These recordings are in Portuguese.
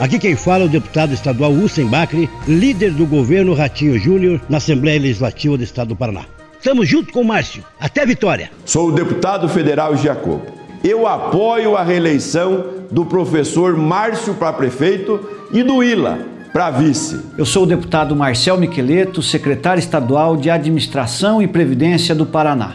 Aqui quem fala é o deputado estadual Hussein Bacri, líder do governo Ratinho Júnior na Assembleia Legislativa do Estado do Paraná. Estamos juntos com o Márcio. Até a vitória. Sou o deputado federal Jacob. Eu apoio a reeleição do professor Márcio para prefeito e do Ila para vice. Eu sou o deputado Marcel Miqueleto, secretário estadual de Administração e Previdência do Paraná.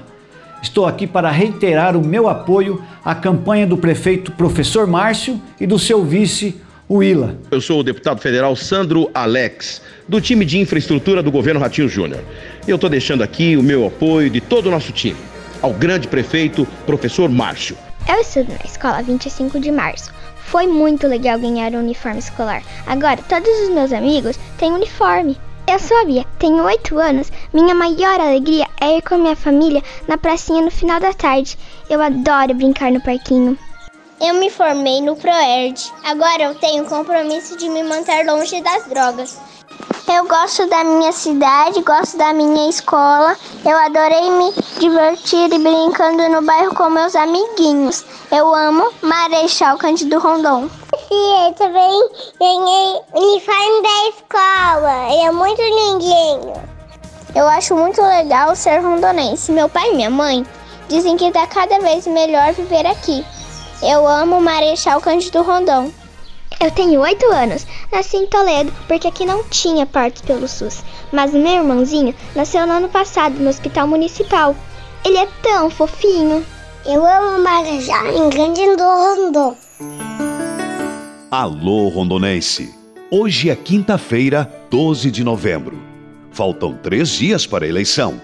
Estou aqui para reiterar o meu apoio à campanha do prefeito professor Márcio e do seu vice, o Ila. Eu sou o deputado federal Sandro Alex, do time de infraestrutura do governo Ratinho Júnior. Eu estou deixando aqui o meu apoio de todo o nosso time ao grande prefeito professor Márcio. Eu estudo na escola 25 de março foi muito legal ganhar o um uniforme escolar. Agora todos os meus amigos têm uniforme. Eu sou a Bia, tenho 8 anos. Minha maior alegria é ir com a minha família na pracinha no final da tarde. Eu adoro brincar no parquinho. Eu me formei no ProErd. Agora eu tenho o compromisso de me manter longe das drogas. Eu gosto da minha cidade, gosto da minha escola. Eu adorei me divertir e brincando no bairro com meus amiguinhos. Eu amo Marechal Cândido Rondon. E eu também ganhei uniforme da escola. Ele é muito lindinho. Eu acho muito legal ser rondonense. Meu pai e minha mãe dizem que está cada vez melhor viver aqui. Eu amo Marechal Cândido Rondon. Eu tenho oito anos. Nasci em Toledo porque aqui não tinha partos pelo SUS. Mas o meu irmãozinho nasceu no ano passado no Hospital Municipal. Ele é tão fofinho. Eu amo Marajá em Grande do Rondon. Alô, rondonense! Hoje é quinta-feira, 12 de novembro. Faltam três dias para a eleição.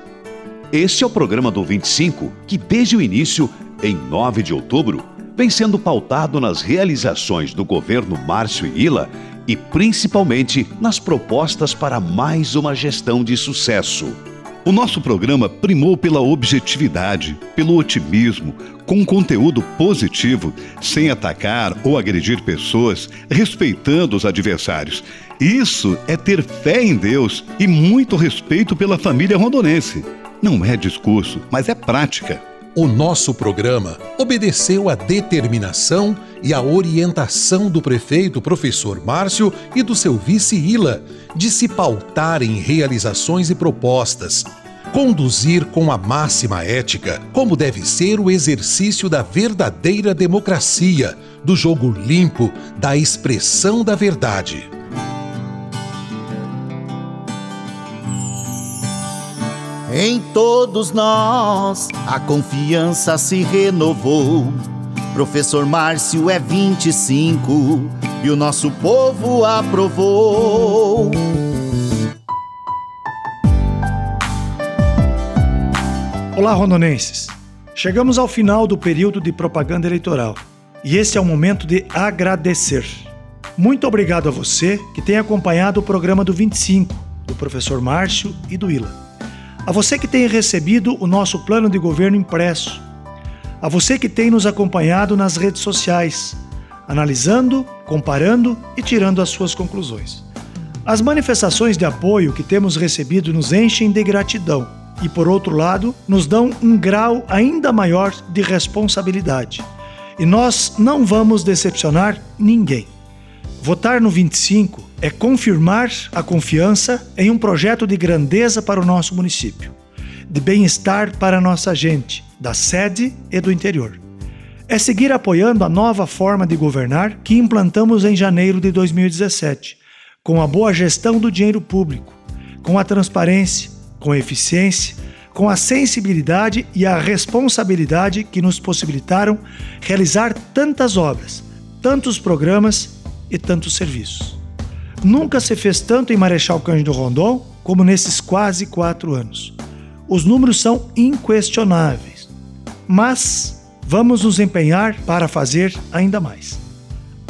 Este é o programa do 25, que desde o início, em 9 de outubro, vem sendo pautado nas realizações do governo Márcio Ila e principalmente nas propostas para mais uma gestão de sucesso. O nosso programa primou pela objetividade, pelo otimismo, com conteúdo positivo, sem atacar ou agredir pessoas, respeitando os adversários. Isso é ter fé em Deus e muito respeito pela família rondonense. Não é discurso, mas é prática. O nosso programa obedeceu à determinação e à orientação do prefeito professor Márcio e do seu vice Ila de se pautar em realizações e propostas, conduzir com a máxima ética como deve ser o exercício da verdadeira democracia, do jogo limpo, da expressão da verdade. Em todos nós a confiança se renovou. Professor Márcio é 25 e o nosso povo aprovou. Olá, rondonenses. Chegamos ao final do período de propaganda eleitoral e esse é o momento de agradecer. Muito obrigado a você que tem acompanhado o programa do 25, do professor Márcio e do Ila. A você que tem recebido o nosso plano de governo impresso. A você que tem nos acompanhado nas redes sociais, analisando, comparando e tirando as suas conclusões. As manifestações de apoio que temos recebido nos enchem de gratidão e, por outro lado, nos dão um grau ainda maior de responsabilidade. E nós não vamos decepcionar ninguém. Votar no 25 é confirmar a confiança em um projeto de grandeza para o nosso município, de bem-estar para a nossa gente, da sede e do interior. É seguir apoiando a nova forma de governar que implantamos em janeiro de 2017, com a boa gestão do dinheiro público, com a transparência, com a eficiência, com a sensibilidade e a responsabilidade que nos possibilitaram realizar tantas obras, tantos programas e tantos serviços. Nunca se fez tanto em Marechal Cândido Rondon como nesses quase quatro anos. Os números são inquestionáveis, mas vamos nos empenhar para fazer ainda mais.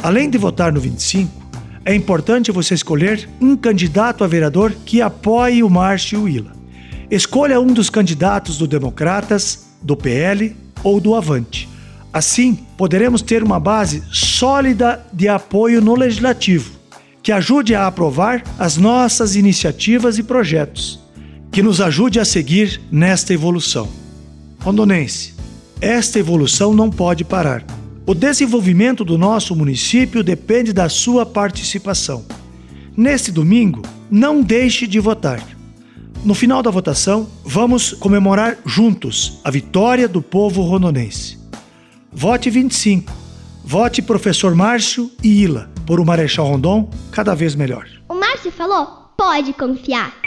Além de votar no 25, é importante você escolher um candidato a vereador que apoie o Márcio Willa. Escolha um dos candidatos do Democratas, do PL ou do Avante. Assim, poderemos ter uma base sólida de apoio no legislativo, que ajude a aprovar as nossas iniciativas e projetos, que nos ajude a seguir nesta evolução. Rondonense, esta evolução não pode parar. O desenvolvimento do nosso município depende da sua participação. Neste domingo, não deixe de votar. No final da votação, vamos comemorar juntos a vitória do povo rondonense. Vote 25. Vote professor Márcio e Ila por o Marechal Rondon cada vez melhor. O Márcio falou: pode confiar.